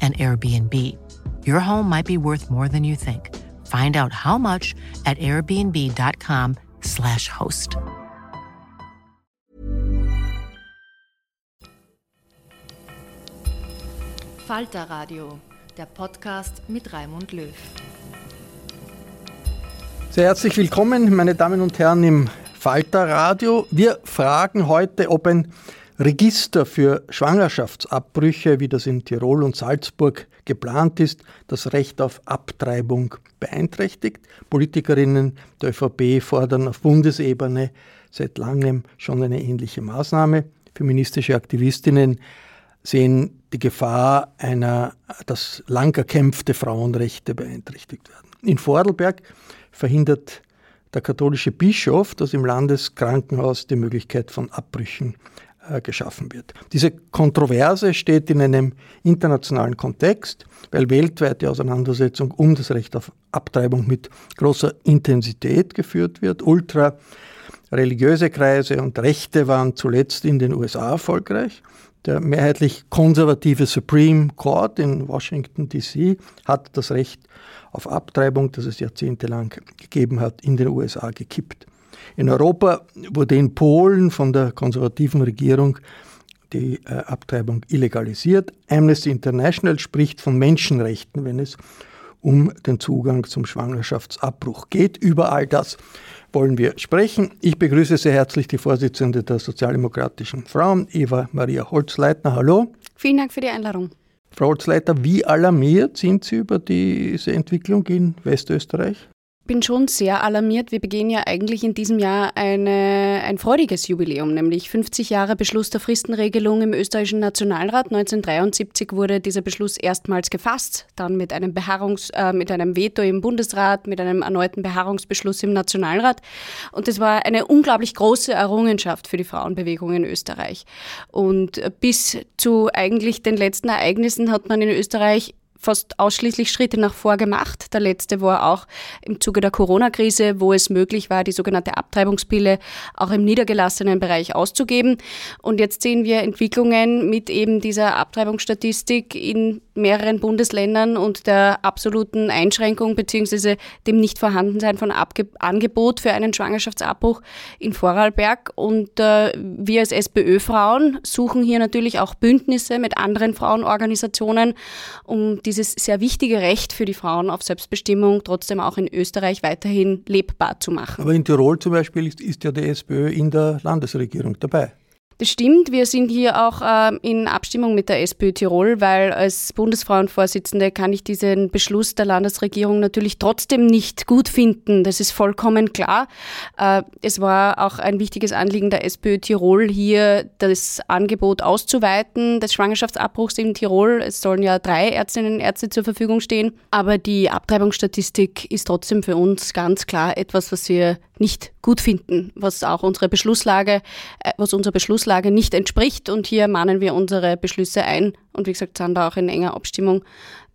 an Airbnb. Your home might be worth more than you think. Find out how much at airbnb.com/slash host. Falter Radio, der Podcast mit Raimund Löw. Sehr herzlich willkommen, meine Damen und Herren, im Falter Radio. Wir fragen heute, ob ein Register für Schwangerschaftsabbrüche, wie das in Tirol und Salzburg geplant ist, das Recht auf Abtreibung beeinträchtigt. Politikerinnen der ÖVP fordern auf Bundesebene seit langem schon eine ähnliche Maßnahme. Feministische Aktivistinnen sehen die Gefahr einer, dass lang erkämpfte Frauenrechte beeinträchtigt werden. In Vordelberg verhindert der katholische Bischof, dass im Landeskrankenhaus die Möglichkeit von Abbrüchen geschaffen wird. Diese Kontroverse steht in einem internationalen Kontext, weil weltweite Auseinandersetzung um das Recht auf Abtreibung mit großer Intensität geführt wird. Ultra religiöse Kreise und Rechte waren zuletzt in den USA erfolgreich. Der mehrheitlich konservative Supreme Court in Washington, DC hat das Recht auf Abtreibung, das es jahrzehntelang gegeben hat, in den USA gekippt. In Europa wurde in Polen von der konservativen Regierung die äh, Abtreibung illegalisiert. Amnesty International spricht von Menschenrechten, wenn es um den Zugang zum Schwangerschaftsabbruch geht. Über all das wollen wir sprechen. Ich begrüße sehr herzlich die Vorsitzende der Sozialdemokratischen Frauen, Eva Maria Holzleitner. Hallo. Vielen Dank für die Einladung. Frau Holzleitner, wie alarmiert sind Sie über diese Entwicklung in Westösterreich? Bin schon sehr alarmiert. Wir begehen ja eigentlich in diesem Jahr eine, ein freudiges Jubiläum, nämlich 50 Jahre Beschluss der Fristenregelung im österreichischen Nationalrat. 1973 wurde dieser Beschluss erstmals gefasst, dann mit einem, Beharrungs-, äh, mit einem Veto im Bundesrat, mit einem erneuten Beharrungsbeschluss im Nationalrat. Und das war eine unglaublich große Errungenschaft für die Frauenbewegung in Österreich. Und bis zu eigentlich den letzten Ereignissen hat man in Österreich fast ausschließlich Schritte nach vor gemacht. Der letzte war auch im Zuge der Corona-Krise, wo es möglich war, die sogenannte Abtreibungspille auch im niedergelassenen Bereich auszugeben. Und jetzt sehen wir Entwicklungen mit eben dieser Abtreibungsstatistik in mehreren Bundesländern und der absoluten Einschränkung beziehungsweise dem Nichtvorhandensein von Abge Angebot für einen Schwangerschaftsabbruch in Vorarlberg. Und äh, wir als SPÖ-Frauen suchen hier natürlich auch Bündnisse mit anderen Frauenorganisationen, um dieses sehr wichtige Recht für die Frauen auf Selbstbestimmung trotzdem auch in Österreich weiterhin lebbar zu machen. Aber in Tirol zum Beispiel ist, ist ja die SPÖ in der Landesregierung dabei. Das stimmt. Wir sind hier auch äh, in Abstimmung mit der SPÖ Tirol, weil als Bundesfrauenvorsitzende kann ich diesen Beschluss der Landesregierung natürlich trotzdem nicht gut finden. Das ist vollkommen klar. Äh, es war auch ein wichtiges Anliegen der SPÖ Tirol, hier das Angebot auszuweiten des Schwangerschaftsabbruchs in Tirol. Es sollen ja drei Ärztinnen und Ärzte zur Verfügung stehen. Aber die Abtreibungsstatistik ist trotzdem für uns ganz klar etwas, was wir nicht gut finden, was auch unsere Beschlusslage, äh, was unserer Beschlusslage nicht entspricht. Und hier mahnen wir unsere Beschlüsse ein und wie gesagt sind da auch in enger Abstimmung,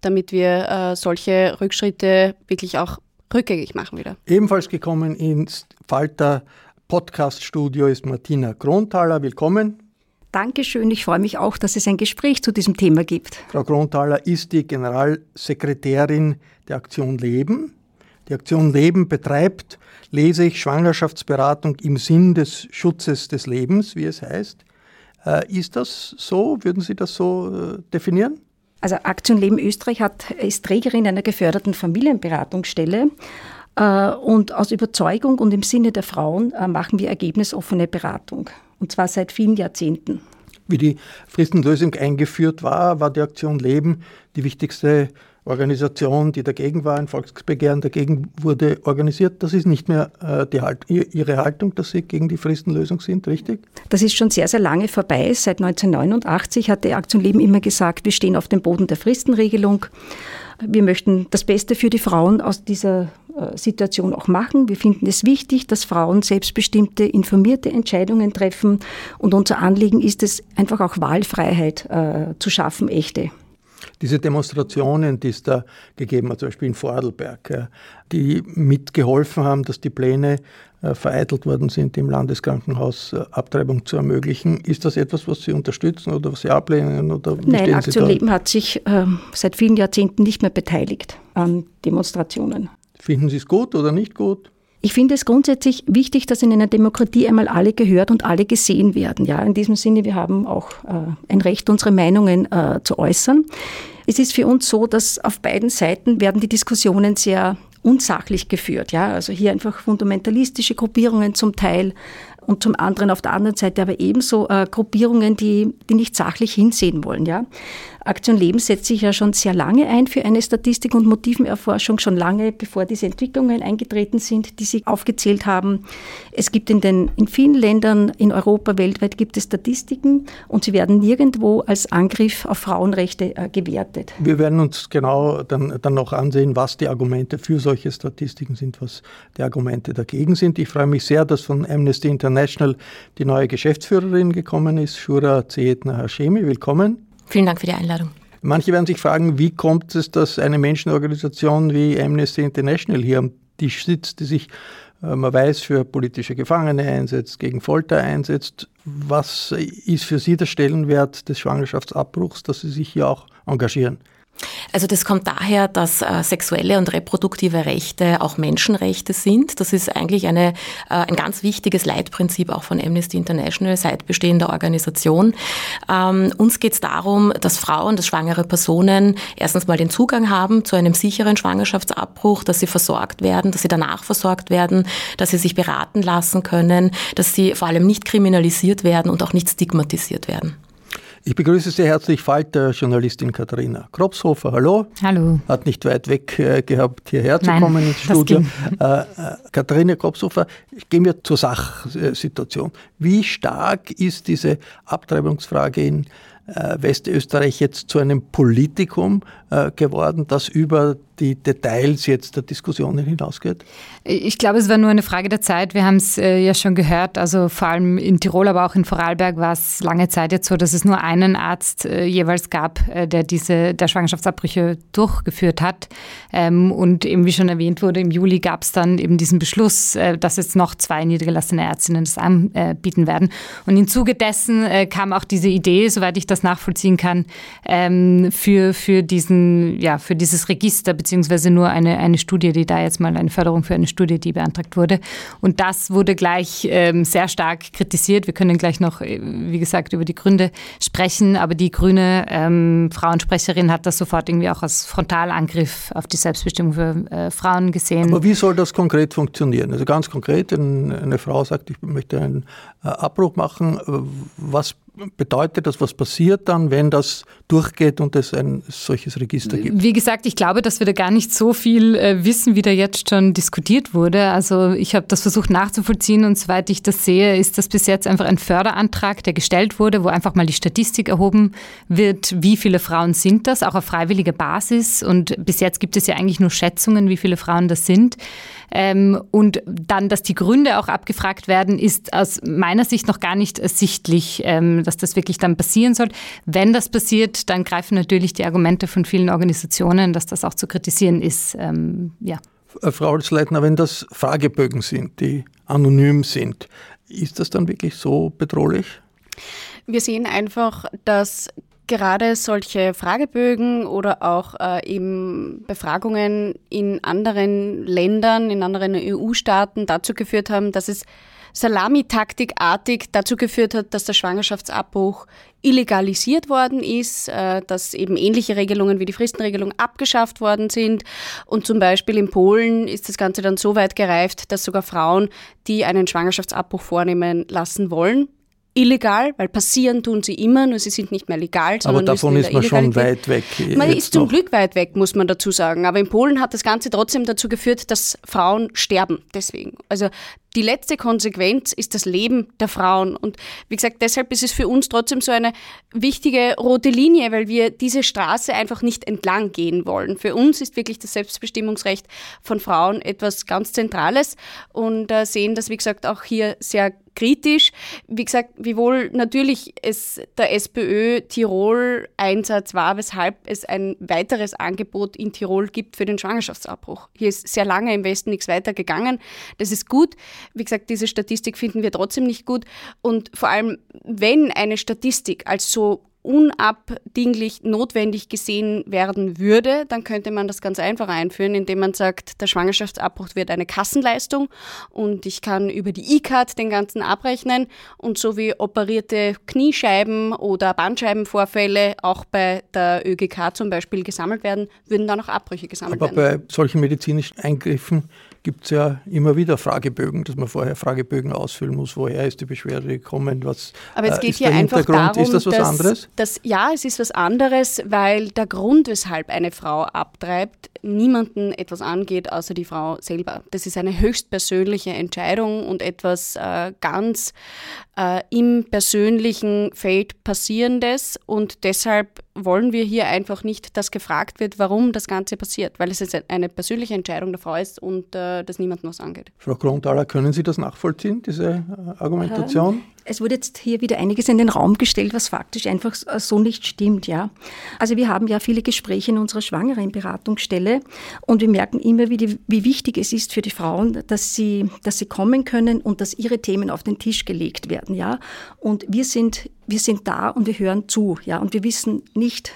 damit wir äh, solche Rückschritte wirklich auch rückgängig machen wieder. Ebenfalls gekommen ins Falter Podcast-Studio ist Martina Kronthaler. Willkommen. Dankeschön. Ich freue mich auch, dass es ein Gespräch zu diesem Thema gibt. Frau Kronthaler ist die Generalsekretärin der Aktion Leben. Die Aktion Leben betreibt, lese ich, Schwangerschaftsberatung im Sinn des Schutzes des Lebens, wie es heißt. Äh, ist das so? Würden Sie das so äh, definieren? Also Aktion Leben Österreich hat, ist Trägerin einer geförderten Familienberatungsstelle. Äh, und aus Überzeugung und im Sinne der Frauen machen wir ergebnisoffene Beratung. Und zwar seit vielen Jahrzehnten. Wie die Fristenlösung eingeführt war, war die Aktion Leben die wichtigste Organisation, die dagegen war, ein Volksbegehren dagegen wurde organisiert. Das ist nicht mehr äh, die halt, Ihre Haltung, dass Sie gegen die Fristenlösung sind, richtig? Das ist schon sehr, sehr lange vorbei. Seit 1989 hat die Aktion Leben immer gesagt, wir stehen auf dem Boden der Fristenregelung. Wir möchten das Beste für die Frauen aus dieser äh, Situation auch machen. Wir finden es wichtig, dass Frauen selbstbestimmte, informierte Entscheidungen treffen. Und unser Anliegen ist es, einfach auch Wahlfreiheit äh, zu schaffen, echte diese Demonstrationen, die es da gegeben hat, zum Beispiel in Vorarlberg, die mitgeholfen haben, dass die Pläne äh, vereitelt worden sind, im Landeskrankenhaus äh, Abtreibung zu ermöglichen. Ist das etwas, was Sie unterstützen oder was Sie ablehnen? Oder Nein, Aktion Leben hat sich ähm, seit vielen Jahrzehnten nicht mehr beteiligt an Demonstrationen. Finden Sie es gut oder nicht gut? Ich finde es grundsätzlich wichtig, dass in einer Demokratie einmal alle gehört und alle gesehen werden. Ja, in diesem Sinne, wir haben auch äh, ein Recht, unsere Meinungen äh, zu äußern. Es ist für uns so, dass auf beiden Seiten werden die Diskussionen sehr unsachlich geführt. Ja, also hier einfach fundamentalistische Gruppierungen zum Teil und zum anderen auf der anderen Seite aber ebenso äh, Gruppierungen, die, die nicht sachlich hinsehen wollen. Ja. Aktion Leben setzt sich ja schon sehr lange ein für eine Statistik- und Motivenerforschung, schon lange bevor diese Entwicklungen eingetreten sind, die Sie aufgezählt haben. Es gibt in, den, in vielen Ländern in Europa, weltweit gibt es Statistiken und sie werden nirgendwo als Angriff auf Frauenrechte äh, gewertet. Wir werden uns genau dann, dann noch ansehen, was die Argumente für solche Statistiken sind, was die Argumente dagegen sind. Ich freue mich sehr, dass von Amnesty International die neue Geschäftsführerin gekommen ist, Shura Zeetner Hashemi. Willkommen. Vielen Dank für die Einladung. Manche werden sich fragen, wie kommt es, dass eine Menschenorganisation wie Amnesty International hier am Tisch sitzt, die sich, äh, man weiß, für politische Gefangene einsetzt, gegen Folter einsetzt. Was ist für Sie der Stellenwert des Schwangerschaftsabbruchs, dass Sie sich hier auch engagieren? Also das kommt daher, dass äh, sexuelle und reproduktive Rechte auch Menschenrechte sind. Das ist eigentlich eine, äh, ein ganz wichtiges Leitprinzip auch von Amnesty International seit Bestehen der Organisation. Ähm, uns geht es darum, dass Frauen, dass schwangere Personen erstens mal den Zugang haben zu einem sicheren Schwangerschaftsabbruch, dass sie versorgt werden, dass sie danach versorgt werden, dass sie sich beraten lassen können, dass sie vor allem nicht kriminalisiert werden und auch nicht stigmatisiert werden. Ich begrüße sehr herzlich Falter-Journalistin Katharina Kropshofer. Hallo. Hallo. Hat nicht weit weg äh, gehabt, hierher zu Nein, kommen ins Studio. Äh, äh, Katharina Kropshofer, gehen wir zur Sachsituation. Wie stark ist diese Abtreibungsfrage in Westösterreich jetzt zu einem Politikum äh, geworden, das über die Details jetzt der Diskussionen hinausgeht? Ich glaube, es war nur eine Frage der Zeit. Wir haben es äh, ja schon gehört. Also vor allem in Tirol, aber auch in Vorarlberg war es lange Zeit jetzt so, dass es nur einen Arzt äh, jeweils gab, äh, der diese der Schwangerschaftsabbrüche durchgeführt hat. Ähm, und eben wie schon erwähnt wurde, im Juli gab es dann eben diesen Beschluss, äh, dass jetzt noch zwei niedergelassene Ärztinnen das anbieten werden. Und im Zuge dessen kam auch diese Idee, soweit ich das das nachvollziehen kann, ähm, für, für, diesen, ja, für dieses Register, beziehungsweise nur eine, eine Studie, die da jetzt mal eine Förderung für eine Studie, die beantragt wurde. Und das wurde gleich ähm, sehr stark kritisiert. Wir können gleich noch, äh, wie gesagt, über die Gründe sprechen, aber die grüne ähm, Frauensprecherin hat das sofort irgendwie auch als Frontalangriff auf die Selbstbestimmung für äh, Frauen gesehen. Aber wie soll das konkret funktionieren? Also ganz konkret, eine Frau sagt, ich möchte einen äh, Abbruch machen. Was bedeutet das, was passiert dann, wenn das durchgeht und es ein solches Register gibt? Wie gesagt, ich glaube, dass wir da gar nicht so viel äh, wissen, wie da jetzt schon diskutiert wurde. Also ich habe das versucht nachzuvollziehen und soweit ich das sehe, ist das bis jetzt einfach ein Förderantrag, der gestellt wurde, wo einfach mal die Statistik erhoben wird, wie viele Frauen sind das, auch auf freiwilliger Basis. Und bis jetzt gibt es ja eigentlich nur Schätzungen, wie viele Frauen das sind. Ähm, und dann, dass die Gründe auch abgefragt werden, ist aus meiner Sicht noch gar nicht ersichtlich, ähm, dass das wirklich dann passieren soll. Wenn das passiert, dann greifen natürlich die Argumente von vielen Organisationen, dass das auch zu kritisieren ist. Ähm, ja. Äh, Frau Holzleitner, wenn das Fragebögen sind, die anonym sind, ist das dann wirklich so bedrohlich? Wir sehen einfach, dass gerade solche Fragebögen oder auch äh, eben Befragungen in anderen Ländern, in anderen EU-Staaten dazu geführt haben, dass es Salamitaktikartig dazu geführt hat, dass der Schwangerschaftsabbruch illegalisiert worden ist, äh, dass eben ähnliche Regelungen wie die Fristenregelung abgeschafft worden sind. Und zum Beispiel in Polen ist das Ganze dann so weit gereift, dass sogar Frauen, die einen Schwangerschaftsabbruch vornehmen lassen wollen, illegal, weil passieren tun sie immer, nur sie sind nicht mehr legal. Aber davon ist man schon weit weg. Man ist zum noch. Glück weit weg, muss man dazu sagen. Aber in Polen hat das Ganze trotzdem dazu geführt, dass Frauen sterben. Deswegen. Also die letzte Konsequenz ist das Leben der Frauen. Und wie gesagt, deshalb ist es für uns trotzdem so eine wichtige rote Linie, weil wir diese Straße einfach nicht entlang gehen wollen. Für uns ist wirklich das Selbstbestimmungsrecht von Frauen etwas ganz Zentrales und äh, sehen das, wie gesagt, auch hier sehr kritisch. Wie gesagt, wiewohl natürlich es der SPÖ Tirol Einsatz war, weshalb es ein weiteres Angebot in Tirol gibt für den Schwangerschaftsabbruch. Hier ist sehr lange im Westen nichts weiter gegangen. Das ist gut. Wie gesagt, diese Statistik finden wir trotzdem nicht gut. Und vor allem, wenn eine Statistik als so unabdinglich notwendig gesehen werden würde, dann könnte man das ganz einfach einführen, indem man sagt, der Schwangerschaftsabbruch wird eine Kassenleistung und ich kann über die E-Card den ganzen abrechnen und so wie operierte Kniescheiben oder Bandscheibenvorfälle auch bei der ÖGK zum Beispiel gesammelt werden, würden dann auch Abbrüche gesammelt Aber werden. Aber bei solchen medizinischen Eingriffen gibt es ja immer wieder Fragebögen, dass man vorher Fragebögen ausfüllen muss, woher ist die Beschwerde gekommen, was Aber es äh, geht ist hier einfach darum, ist das was dass, anderes? Dass, ja, es ist was anderes, weil der Grund, weshalb eine Frau abtreibt, niemanden etwas angeht, außer die Frau selber. Das ist eine höchstpersönliche Entscheidung und etwas äh, ganz äh, im persönlichen Feld passierendes und deshalb wollen wir hier einfach nicht, dass gefragt wird, warum das Ganze passiert, weil es jetzt eine persönliche Entscheidung der Frau ist und äh, das niemandem was angeht. Frau Grundaler, können Sie das nachvollziehen, diese äh, Argumentation? Es wurde jetzt hier wieder einiges in den Raum gestellt, was faktisch einfach so nicht stimmt, ja. Also wir haben ja viele Gespräche in unserer Schwangerenberatungsstelle und wir merken immer, wie, wie wichtig es ist für die Frauen, dass sie, dass sie kommen können und dass ihre Themen auf den Tisch gelegt werden, ja. Und wir sind, wir sind da und wir hören zu, ja. Und wir wissen nicht,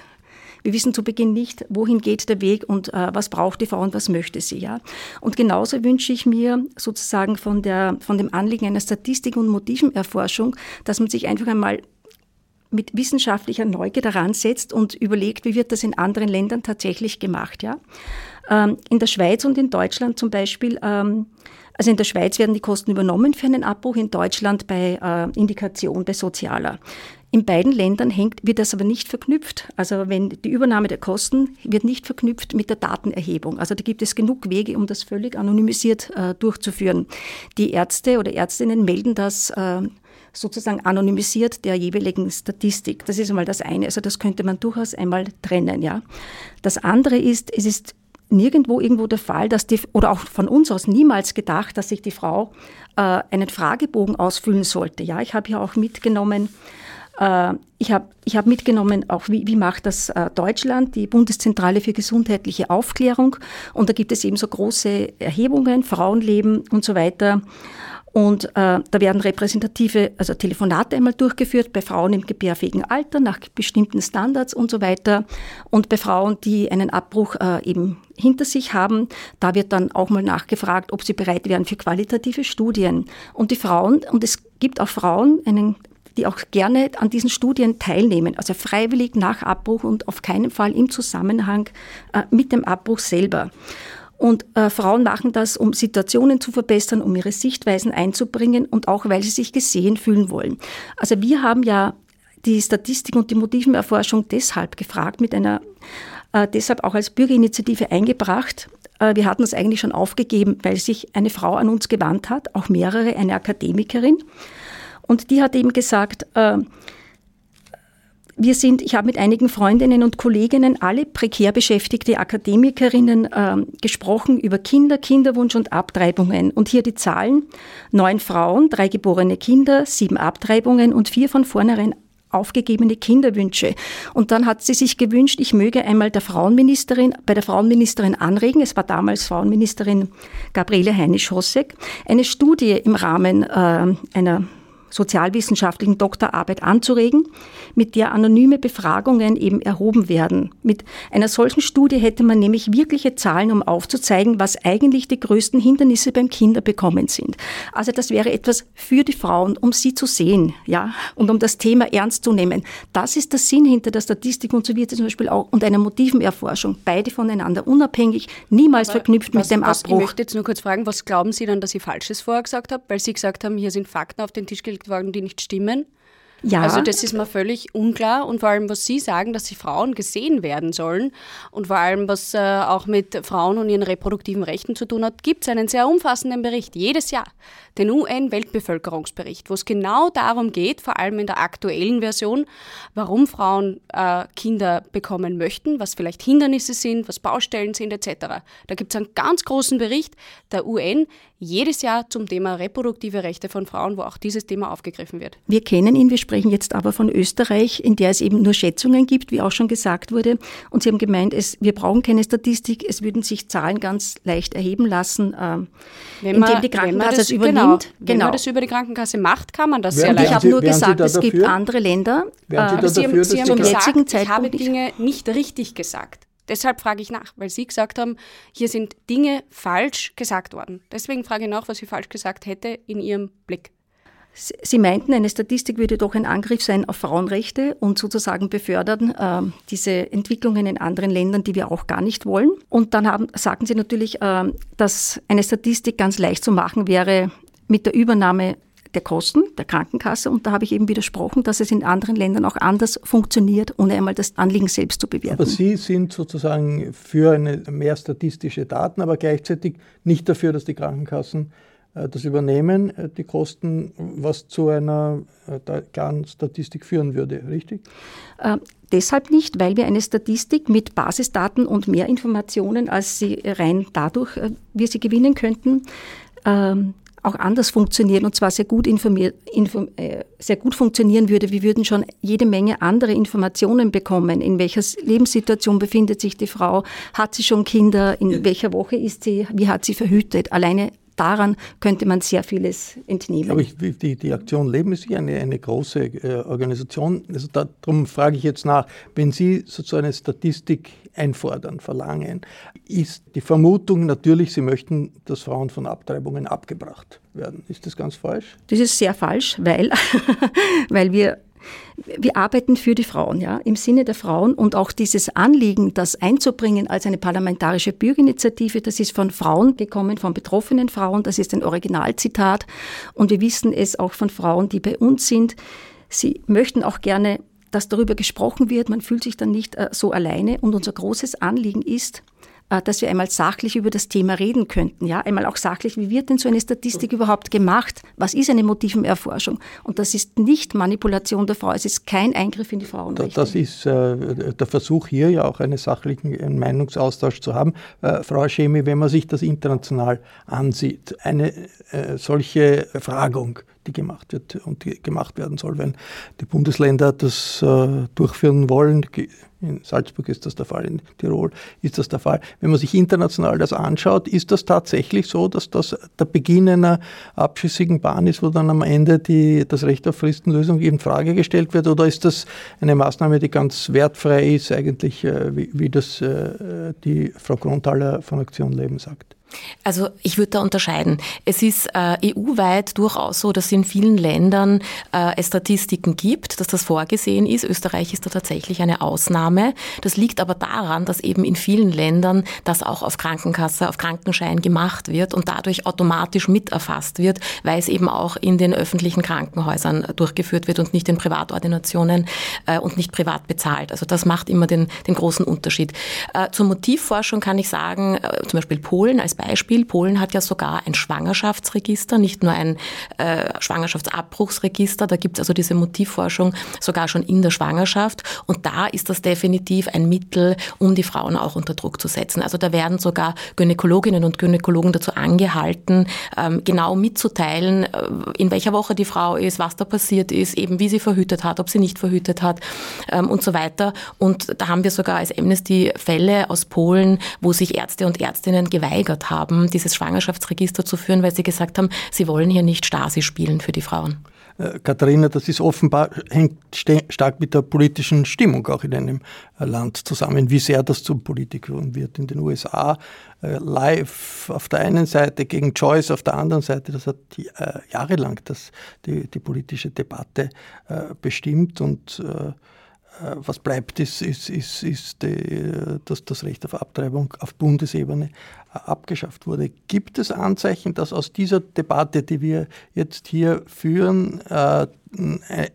wir wissen zu Beginn nicht, wohin geht der Weg und äh, was braucht die Frau und was möchte sie. Ja? Und genauso wünsche ich mir sozusagen von, der, von dem Anliegen einer Statistik- und Motivenerforschung, dass man sich einfach einmal mit wissenschaftlicher Neugier daran setzt und überlegt, wie wird das in anderen Ländern tatsächlich gemacht. Ja? Ähm, in der Schweiz und in Deutschland zum Beispiel, ähm, also in der Schweiz werden die Kosten übernommen für einen Abbruch, in Deutschland bei äh, Indikation, bei Sozialer. In beiden Ländern hängt, wird das aber nicht verknüpft. Also wenn die Übernahme der Kosten wird nicht verknüpft mit der Datenerhebung. Also da gibt es genug Wege, um das völlig anonymisiert äh, durchzuführen. Die Ärzte oder Ärztinnen melden das äh, sozusagen anonymisiert der jeweiligen Statistik. Das ist einmal das eine. Also das könnte man durchaus einmal trennen. Ja. Das andere ist, es ist nirgendwo irgendwo der Fall, dass die, oder auch von uns aus niemals gedacht, dass sich die Frau äh, einen Fragebogen ausfüllen sollte. Ja, ich habe hier auch mitgenommen, ich habe ich hab mitgenommen, auch wie, wie macht das äh, Deutschland, die Bundeszentrale für gesundheitliche Aufklärung. Und da gibt es eben so große Erhebungen, Frauenleben und so weiter. Und äh, da werden repräsentative, also Telefonate einmal durchgeführt bei Frauen im gebärfähigen Alter nach bestimmten Standards und so weiter. Und bei Frauen, die einen Abbruch äh, eben hinter sich haben, da wird dann auch mal nachgefragt, ob sie bereit wären für qualitative Studien. Und die Frauen, und es gibt auch Frauen, einen die auch gerne an diesen Studien teilnehmen, also freiwillig nach Abbruch und auf keinen Fall im Zusammenhang äh, mit dem Abbruch selber. Und äh, Frauen machen das, um Situationen zu verbessern, um ihre Sichtweisen einzubringen und auch, weil sie sich gesehen fühlen wollen. Also wir haben ja die Statistik und die Motivenerforschung deshalb gefragt, mit einer, äh, deshalb auch als Bürgerinitiative eingebracht. Äh, wir hatten es eigentlich schon aufgegeben, weil sich eine Frau an uns gewandt hat, auch mehrere, eine Akademikerin. Und die hat eben gesagt, äh, wir sind, ich habe mit einigen Freundinnen und Kolleginnen, alle prekär beschäftigte Akademikerinnen, äh, gesprochen über Kinder, Kinderwunsch und Abtreibungen. Und hier die Zahlen. Neun Frauen, drei geborene Kinder, sieben Abtreibungen und vier von vornherein aufgegebene Kinderwünsche. Und dann hat sie sich gewünscht, ich möge einmal der Frauenministerin, bei der Frauenministerin anregen, es war damals Frauenministerin Gabriele Heinisch-Hossek, eine Studie im Rahmen äh, einer sozialwissenschaftlichen Doktorarbeit anzuregen, mit der anonyme Befragungen eben erhoben werden. Mit einer solchen Studie hätte man nämlich wirkliche Zahlen, um aufzuzeigen, was eigentlich die größten Hindernisse beim Kinderbekommen sind. Also das wäre etwas für die Frauen, um sie zu sehen, ja, und um das Thema ernst zu nehmen. Das ist der Sinn hinter der Statistik und so wird es zum Beispiel auch und einer Motivenerforschung. Beide voneinander unabhängig, niemals Aber verknüpft was, mit dem Abbruch. Ich möchte jetzt nur kurz fragen, was glauben Sie dann, dass ich Falsches vorher gesagt habe? Weil Sie gesagt haben, hier sind Fakten auf den Tisch gelegt worden, die nicht stimmen. Ja. Also das ist mir völlig unklar und vor allem, was Sie sagen, dass die Frauen gesehen werden sollen und vor allem, was äh, auch mit Frauen und ihren reproduktiven Rechten zu tun hat, gibt es einen sehr umfassenden Bericht jedes Jahr, den UN-Weltbevölkerungsbericht, wo es genau darum geht, vor allem in der aktuellen Version, warum Frauen äh, Kinder bekommen möchten, was vielleicht Hindernisse sind, was Baustellen sind etc. Da gibt es einen ganz großen Bericht der UN, jedes Jahr zum Thema reproduktive Rechte von Frauen, wo auch dieses Thema aufgegriffen wird. Wir kennen ihn, wir sprechen jetzt aber von Österreich, in der es eben nur Schätzungen gibt, wie auch schon gesagt wurde. Und Sie haben gemeint, es, wir brauchen keine Statistik, es würden sich Zahlen ganz leicht erheben lassen, äh, wenn man, indem die Krankenkasse das, übernimmt. Genau, wenn genau. man das über die Krankenkasse macht, kann man das wären sehr leicht. Ich habe nur gesagt, es gibt andere Länder. Sie, äh, dafür, Sie haben, Sie haben gesagt, ich habe Dinge nicht richtig gesagt. Deshalb frage ich nach, weil Sie gesagt haben, hier sind Dinge falsch gesagt worden. Deswegen frage ich nach, was ich falsch gesagt hätte in Ihrem Blick. Sie meinten, eine Statistik würde doch ein Angriff sein auf Frauenrechte und sozusagen befördern äh, diese Entwicklungen in anderen Ländern, die wir auch gar nicht wollen. Und dann haben, sagten Sie natürlich, äh, dass eine Statistik ganz leicht zu machen wäre mit der Übernahme der Kosten der Krankenkasse. Und da habe ich eben widersprochen, dass es in anderen Ländern auch anders funktioniert, ohne einmal das Anliegen selbst zu bewerten. Aber Sie sind sozusagen für eine mehr statistische Daten, aber gleichzeitig nicht dafür, dass die Krankenkassen das übernehmen, äh, die Kosten, was zu einer äh, klaren Statistik führen würde, richtig? Äh, deshalb nicht, weil wir eine Statistik mit Basisdaten und mehr Informationen, als sie rein dadurch wir sie gewinnen könnten, ähm, auch anders funktionieren und zwar sehr gut, informiert, inform, äh, sehr gut funktionieren würde. Wir würden schon jede Menge andere Informationen bekommen. In welcher Lebenssituation befindet sich die Frau? Hat sie schon Kinder? In welcher Woche ist sie? Wie hat sie verhütet? Alleine daran könnte man sehr vieles entnehmen. Aber ich, die, die Aktion Leben ist eine, eine große äh, Organisation. Also darum frage ich jetzt nach, wenn Sie so eine Statistik einfordern, verlangen, ist die Vermutung natürlich, Sie möchten, dass Frauen von Abtreibungen abgebracht werden. Ist das ganz falsch? Das ist sehr falsch, weil, weil wir wir arbeiten für die Frauen, ja, im Sinne der Frauen. Und auch dieses Anliegen, das einzubringen als eine parlamentarische Bürgerinitiative, das ist von Frauen gekommen, von betroffenen Frauen, das ist ein Originalzitat. Und wir wissen es auch von Frauen, die bei uns sind. Sie möchten auch gerne, dass darüber gesprochen wird, man fühlt sich dann nicht äh, so alleine. Und unser großes Anliegen ist, dass wir einmal sachlich über das Thema reden könnten. Ja, einmal auch sachlich, wie wird denn so eine Statistik überhaupt gemacht? Was ist eine Motivenerforschung? Und das ist nicht Manipulation der Frau, es ist kein Eingriff in die Frauenrechte. Das ist äh, der Versuch hier ja auch einen sachlichen Meinungsaustausch zu haben. Äh, Frau Schemi, wenn man sich das international ansieht, eine äh, solche Befragung die gemacht wird und die gemacht werden soll. Wenn die Bundesländer das äh, durchführen wollen, in Salzburg ist das der Fall, in Tirol ist das der Fall. Wenn man sich international das anschaut, ist das tatsächlich so, dass das der Beginn einer abschüssigen Bahn ist, wo dann am Ende die, das Recht auf Fristenlösung in Frage gestellt wird? Oder ist das eine Maßnahme, die ganz wertfrei ist, eigentlich, äh, wie, wie das äh, die Frau Grundthaler von Aktion Leben sagt? Also ich würde da unterscheiden. Es ist äh, EU-weit durchaus so, dass es in vielen Ländern äh, es Statistiken gibt, dass das vorgesehen ist. Österreich ist da tatsächlich eine Ausnahme. Das liegt aber daran, dass eben in vielen Ländern das auch auf Krankenkasse, auf Krankenschein gemacht wird und dadurch automatisch miterfasst wird, weil es eben auch in den öffentlichen Krankenhäusern durchgeführt wird und nicht in Privatordinationen äh, und nicht privat bezahlt. Also das macht immer den, den großen Unterschied. Äh, zur Motivforschung kann ich sagen, äh, zum Beispiel Polen als Beispiel, Polen hat ja sogar ein Schwangerschaftsregister, nicht nur ein äh, Schwangerschaftsabbruchsregister. Da gibt es also diese Motivforschung sogar schon in der Schwangerschaft. Und da ist das definitiv ein Mittel, um die Frauen auch unter Druck zu setzen. Also da werden sogar Gynäkologinnen und Gynäkologen dazu angehalten, ähm, genau mitzuteilen, äh, in welcher Woche die Frau ist, was da passiert ist, eben wie sie verhütet hat, ob sie nicht verhütet hat ähm, und so weiter. Und da haben wir sogar als Amnesty Fälle aus Polen, wo sich Ärzte und Ärztinnen geweigert haben, dieses Schwangerschaftsregister zu führen, weil sie gesagt haben, sie wollen hier nicht Stasi spielen für die Frauen. Äh, Katharina, das ist offenbar, hängt stark mit der politischen Stimmung auch in einem äh, Land zusammen, wie sehr das zum Politikum wird. In den USA äh, live auf der einen Seite gegen Joyce auf der anderen Seite, das hat die, äh, jahrelang das, die, die politische Debatte äh, bestimmt und äh, was bleibt, ist, ist, ist, ist die, dass das Recht auf Abtreibung auf Bundesebene abgeschafft wurde. Gibt es Anzeichen, dass aus dieser Debatte, die wir jetzt hier führen, äh,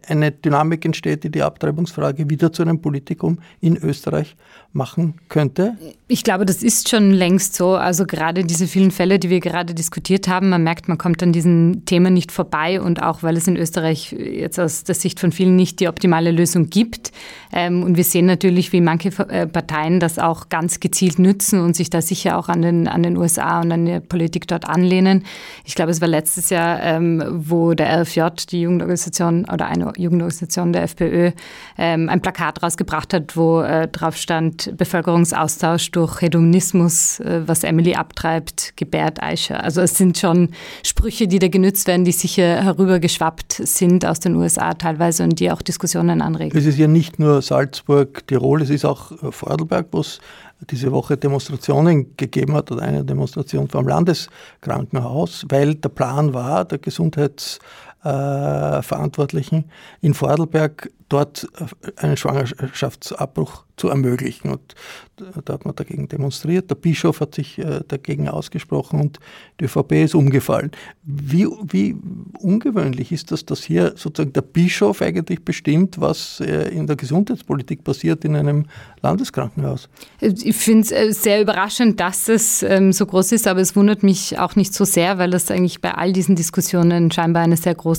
eine Dynamik entsteht, die die Abtreibungsfrage wieder zu einem Politikum in Österreich machen könnte? Ich glaube, das ist schon längst so. Also gerade diese vielen Fälle, die wir gerade diskutiert haben, man merkt, man kommt an diesen Themen nicht vorbei und auch weil es in Österreich jetzt aus der Sicht von vielen nicht die optimale Lösung gibt. Ähm, und wir sehen natürlich, wie manche äh, Parteien das auch ganz gezielt nützen und sich da sicher auch an den, an den USA und an die Politik dort anlehnen. Ich glaube, es war letztes Jahr, ähm, wo der RFJ, die Jugendorganisation oder eine Jugendorganisation der FPÖ, ähm, ein Plakat rausgebracht hat, wo äh, drauf stand, Bevölkerungsaustausch durch Hedonismus, äh, was Emily abtreibt, gebärt Aisha. Also es sind schon Sprüche, die da genützt werden, die sicher herübergeschwappt sind aus den USA teilweise und die auch Diskussionen anregen. Es ist ja nicht nur Salzburg, Tirol, es ist auch äh, Vorarlberg, wo es diese Woche Demonstrationen gegeben hat oder eine Demonstration vor dem Landeskrankenhaus, weil der Plan war, der Gesundheitsverantwortlichen in Vorarlberg dort äh, einen Schwangerschaftsabbruch zu ermöglichen. Und da hat man dagegen demonstriert. Der Bischof hat sich äh, dagegen ausgesprochen und die ÖVP ist umgefallen. Wie, wie ungewöhnlich ist das, dass hier sozusagen der Bischof eigentlich bestimmt, was äh, in der Gesundheitspolitik passiert in einem Landeskrankenhaus? Ich finde es sehr überraschend, dass es ähm, so groß ist, aber es wundert mich auch nicht so sehr, weil das eigentlich bei all diesen Diskussionen scheinbar eine sehr große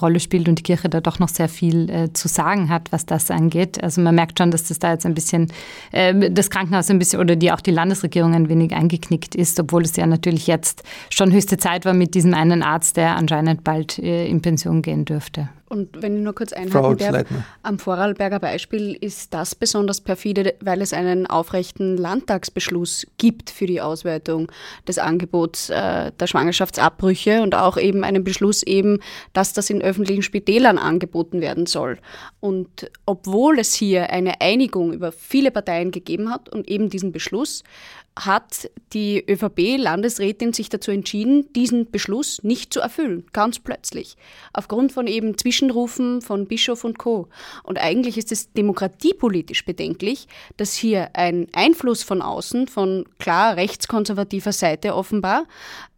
Rolle spielt und die Kirche da doch noch sehr viel zu sagen sagen hat, was das angeht. Also man merkt schon, dass das da jetzt ein bisschen, äh, das Krankenhaus ein bisschen oder die auch die Landesregierung ein wenig eingeknickt ist, obwohl es ja natürlich jetzt schon höchste Zeit war mit diesem einen Arzt, der anscheinend bald äh, in Pension gehen dürfte. Und wenn ich nur kurz einhaken darf, am Vorarlberger Beispiel ist das besonders perfide, weil es einen aufrechten Landtagsbeschluss gibt für die Ausweitung des Angebots äh, der Schwangerschaftsabbrüche und auch eben einen Beschluss eben, dass das in öffentlichen Spitälern angeboten werden soll. Und obwohl es hier eine Einigung über viele Parteien gegeben hat und eben diesen Beschluss, hat die ÖVP-Landesrätin sich dazu entschieden, diesen Beschluss nicht zu erfüllen, ganz plötzlich, aufgrund von eben Zwischenrufen von Bischof und Co. Und eigentlich ist es demokratiepolitisch bedenklich, dass hier ein Einfluss von außen, von klar rechtskonservativer Seite offenbar,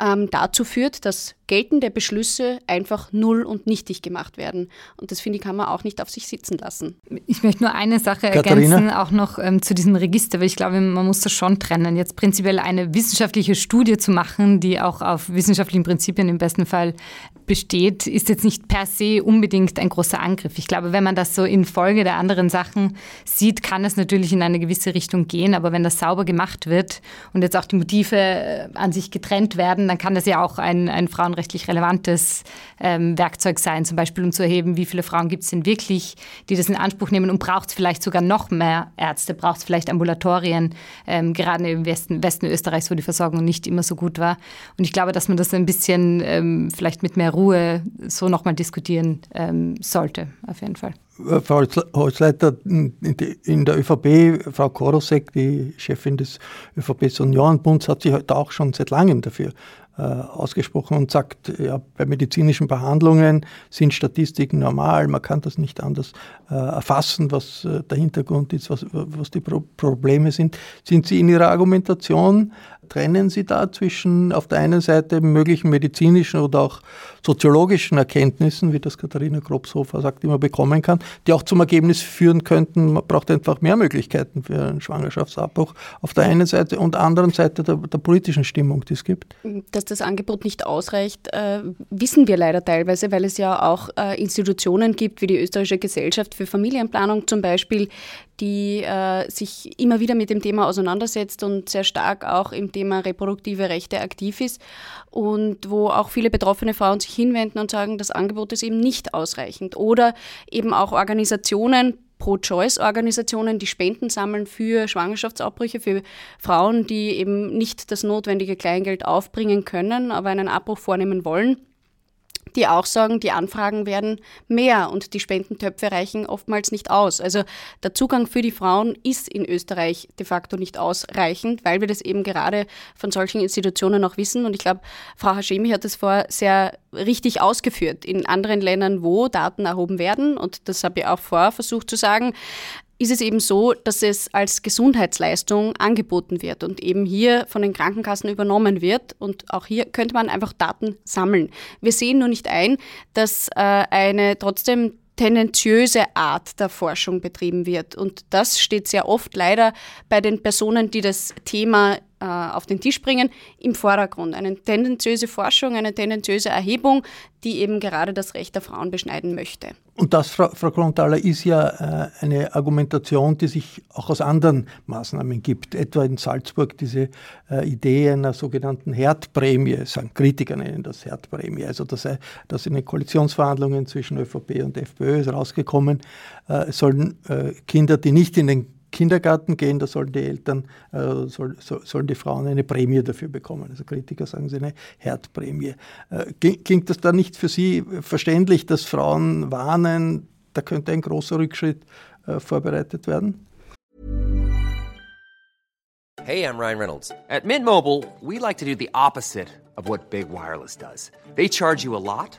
ähm, dazu führt, dass geltende Beschlüsse einfach null und nichtig gemacht werden. Und das finde ich, kann man auch nicht auf sich sitzen lassen. Ich möchte nur eine Sache Katharina? ergänzen, auch noch ähm, zu diesem Register, weil ich glaube, man muss das schon trennen. Jetzt prinzipiell eine wissenschaftliche Studie zu machen, die auch auf wissenschaftlichen Prinzipien im besten Fall besteht, ist jetzt nicht per se unbedingt ein großer Angriff. Ich glaube, wenn man das so in Folge der anderen Sachen sieht, kann es natürlich in eine gewisse Richtung gehen. Aber wenn das sauber gemacht wird und jetzt auch die Motive äh, an sich getrennt werden, dann kann das ja auch ein, ein Frauenrecht sozialrechtlich relevantes ähm, Werkzeug sein, zum Beispiel um zu erheben, wie viele Frauen gibt es denn wirklich, die das in Anspruch nehmen und braucht es vielleicht sogar noch mehr Ärzte, braucht es vielleicht Ambulatorien, ähm, gerade im Westen, Westen Österreichs, wo die Versorgung nicht immer so gut war. Und ich glaube, dass man das ein bisschen ähm, vielleicht mit mehr Ruhe so nochmal diskutieren ähm, sollte, auf jeden Fall. Frau Holzleiter, in der ÖVP, Frau Korosek, die Chefin des ÖVP-Seniorenbunds, hat sich heute auch schon seit langem dafür äh, ausgesprochen und sagt, ja, bei medizinischen Behandlungen sind Statistiken normal, man kann das nicht anders äh, erfassen, was äh, der Hintergrund ist, was, was die Pro Probleme sind. Sind Sie in Ihrer Argumentation trennen Sie da zwischen auf der einen Seite möglichen medizinischen oder auch soziologischen Erkenntnissen, wie das Katharina Kropshofer sagt, die man bekommen kann, die auch zum Ergebnis führen könnten, man braucht einfach mehr Möglichkeiten für einen Schwangerschaftsabbruch auf der einen Seite und anderen Seite der, der politischen Stimmung, die es gibt? Dass das Angebot nicht ausreicht, äh, wissen wir leider teilweise, weil es ja auch äh, Institutionen gibt, wie die Österreichische Gesellschaft für Familienplanung zum Beispiel, die äh, sich immer wieder mit dem Thema auseinandersetzt und sehr stark auch im Thema reproduktive Rechte aktiv ist und wo auch viele betroffene Frauen sich hinwenden und sagen, das Angebot ist eben nicht ausreichend. Oder eben auch Organisationen, Pro-Choice-Organisationen, die Spenden sammeln für Schwangerschaftsabbrüche, für Frauen, die eben nicht das notwendige Kleingeld aufbringen können, aber einen Abbruch vornehmen wollen die auch sagen, die Anfragen werden mehr und die Spendentöpfe reichen oftmals nicht aus. Also der Zugang für die Frauen ist in Österreich de facto nicht ausreichend, weil wir das eben gerade von solchen Institutionen auch wissen. Und ich glaube, Frau Hashemi hat das vorher sehr richtig ausgeführt. In anderen Ländern, wo Daten erhoben werden, und das habe ich auch vorher versucht zu sagen, ist es eben so, dass es als Gesundheitsleistung angeboten wird und eben hier von den Krankenkassen übernommen wird. Und auch hier könnte man einfach Daten sammeln. Wir sehen nur nicht ein, dass äh, eine trotzdem tendenziöse Art der Forschung betrieben wird. Und das steht sehr oft leider bei den Personen, die das Thema äh, auf den Tisch bringen, im Vordergrund. Eine tendenziöse Forschung, eine tendenziöse Erhebung, die eben gerade das Recht der Frauen beschneiden möchte. Und das, Frau, Frau Klonthaler, ist ja äh, eine Argumentation, die sich auch aus anderen Maßnahmen gibt. Etwa in Salzburg diese äh, Idee einer sogenannten Herdprämie, sagen Kritiker nennen das Herdprämie. Also das, das in den Koalitionsverhandlungen zwischen ÖVP und FPÖ ist rausgekommen, äh, sollen äh, Kinder, die nicht in den Kindergarten gehen, da sollen die Eltern, äh, soll, so, sollen die Frauen eine Prämie dafür bekommen. Also Kritiker sagen sie eine Herdprämie. Äh, klingt das da nicht für Sie verständlich, dass Frauen warnen, da könnte ein großer Rückschritt äh, vorbereitet werden? Hey, I'm Ryan Reynolds. At Mint Mobile, we like to do the opposite of what Big Wireless does. They charge you a lot.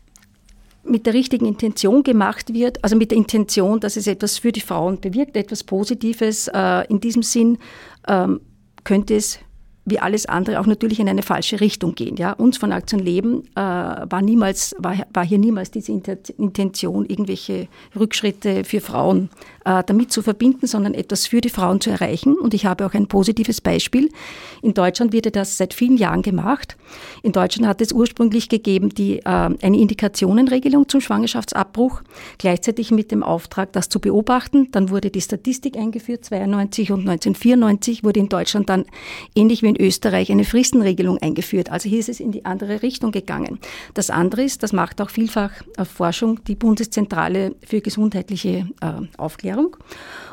mit der richtigen Intention gemacht wird, also mit der Intention, dass es etwas für die Frauen bewirkt, etwas Positives. Äh, in diesem Sinn ähm, könnte es wie alles andere auch natürlich in eine falsche Richtung gehen. Ja? Uns von Aktion Leben äh, war, niemals, war, war hier niemals diese Intention, irgendwelche Rückschritte für Frauen äh, damit zu verbinden, sondern etwas für die Frauen zu erreichen. Und ich habe auch ein positives Beispiel. In Deutschland wird das seit vielen Jahren gemacht. In Deutschland hat es ursprünglich gegeben die, äh, eine Indikationenregelung zum Schwangerschaftsabbruch, gleichzeitig mit dem Auftrag, das zu beobachten. Dann wurde die Statistik eingeführt, 92 und 1994 wurde in Deutschland dann ähnlich wie in Österreich eine Fristenregelung eingeführt. Also hier ist es in die andere Richtung gegangen. Das andere ist, das macht auch vielfach Forschung, die Bundeszentrale für gesundheitliche äh, Aufklärung.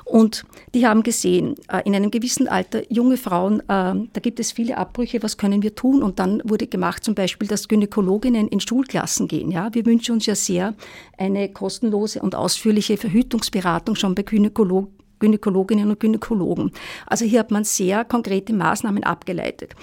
Und die haben gesehen, äh, in einem gewissen Alter, junge Frauen, äh, da gibt es viele Abbrüche, was können wir tun? Und dann wurde gemacht zum Beispiel, dass Gynäkologinnen in Schulklassen gehen. Ja? Wir wünschen uns ja sehr eine kostenlose und ausführliche Verhütungsberatung schon bei Gynäkologen Gynäkologinnen und Gynäkologen. Also hier hat man sehr konkrete Maßnahmen abgeleitet.